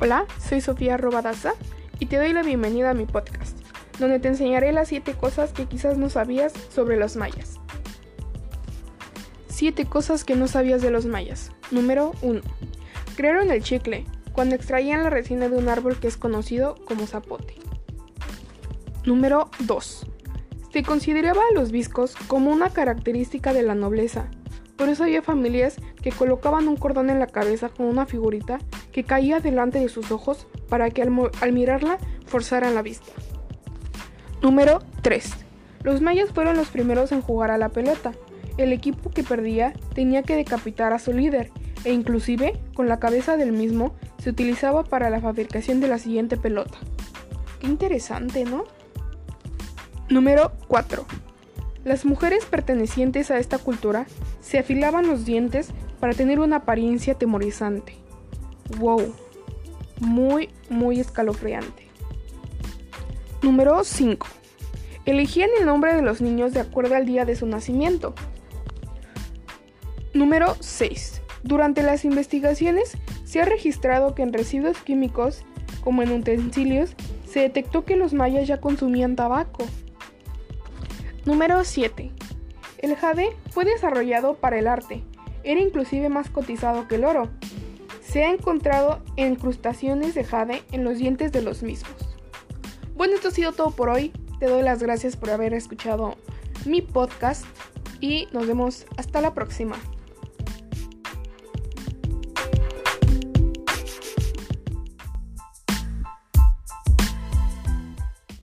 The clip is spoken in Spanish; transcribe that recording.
Hola, soy Sofía Robadaza y te doy la bienvenida a mi podcast, donde te enseñaré las 7 cosas que quizás no sabías sobre los mayas. 7 cosas que no sabías de los mayas. Número 1. Crearon el chicle cuando extraían la resina de un árbol que es conocido como zapote. Número 2. Se consideraba a los viscos como una característica de la nobleza. Por eso había familias que colocaban un cordón en la cabeza con una figurita que caía delante de sus ojos para que al, mirarla forzaran la vista. Número 3. Los mayas fueron los primeros en jugar a la pelota. El equipo que perdía tenía que decapitar a su líder e inclusive con la cabeza del mismo se utilizaba para la fabricación de la siguiente pelota. Qué interesante, ¿no? Número 4. Las mujeres pertenecientes a esta cultura se afilaban los dientes para tener una apariencia temorizante. Wow, muy, muy escalofriante. Número 5. Elegían el nombre de los niños de acuerdo al día de su nacimiento. Número 6. Durante las investigaciones se ha registrado que en residuos químicos, como en utensilios, se detectó que los mayas ya consumían tabaco. Número 7. El jade fue desarrollado para el arte. Era inclusive más cotizado que el oro. Se ha encontrado incrustaciones de jade en los dientes de los mismos. Bueno, esto ha sido todo por hoy. Te doy las gracias por haber escuchado mi podcast y nos vemos hasta la próxima.